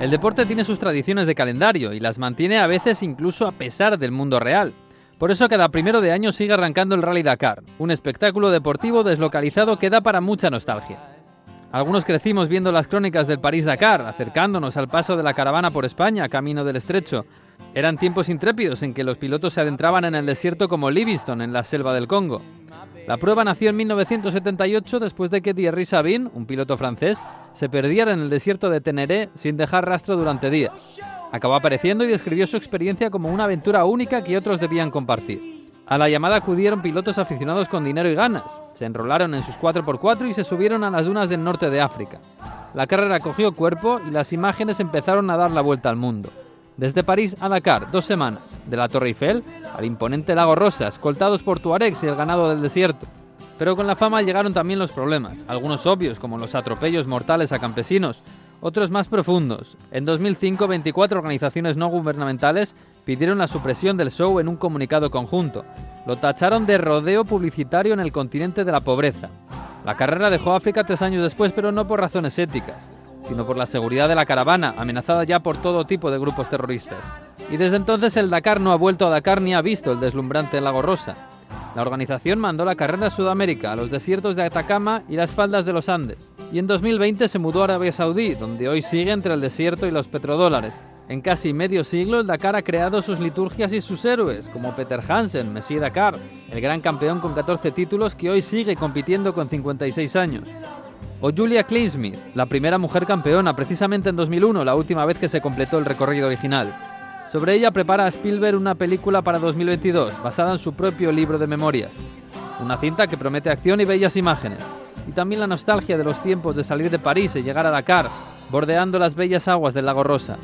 El deporte tiene sus tradiciones de calendario y las mantiene a veces incluso a pesar del mundo real. Por eso cada primero de año sigue arrancando el Rally Dakar, un espectáculo deportivo deslocalizado que da para mucha nostalgia. Algunos crecimos viendo las crónicas del París-Dakar, acercándonos al paso de la caravana por España, camino del estrecho. Eran tiempos intrépidos en que los pilotos se adentraban en el desierto como Livingstone en la selva del Congo. La prueba nació en 1978 después de que Thierry Sabine, un piloto francés, se perdiera en el desierto de Teneré sin dejar rastro durante días. Acabó apareciendo y describió su experiencia como una aventura única que otros debían compartir. A la llamada acudieron pilotos aficionados con dinero y ganas. Se enrolaron en sus 4x4 y se subieron a las dunas del norte de África. La carrera cogió cuerpo y las imágenes empezaron a dar la vuelta al mundo. Desde París a Dakar, dos semanas. De la Torre Eiffel al imponente Lago Rosa, escoltados por Tuaregs y el ganado del desierto. Pero con la fama llegaron también los problemas, algunos obvios como los atropellos mortales a campesinos, otros más profundos. En 2005, 24 organizaciones no gubernamentales pidieron la supresión del show en un comunicado conjunto. Lo tacharon de rodeo publicitario en el continente de la pobreza. La carrera dejó África tres años después, pero no por razones éticas sino por la seguridad de la caravana, amenazada ya por todo tipo de grupos terroristas. Y desde entonces el Dakar no ha vuelto a Dakar ni ha visto el deslumbrante Lago Rosa. La organización mandó la carrera a Sudamérica, a los desiertos de Atacama y las faldas de los Andes. Y en 2020 se mudó a Arabia Saudí, donde hoy sigue entre el desierto y los petrodólares. En casi medio siglo, el Dakar ha creado sus liturgias y sus héroes, como Peter Hansen, Messi Dakar, el gran campeón con 14 títulos que hoy sigue compitiendo con 56 años o Julia Kleinsmith, la primera mujer campeona, precisamente en 2001, la última vez que se completó el recorrido original. Sobre ella prepara Spielberg una película para 2022, basada en su propio libro de memorias. Una cinta que promete acción y bellas imágenes, y también la nostalgia de los tiempos de salir de París y llegar a Dakar, bordeando las bellas aguas del lago Rosa.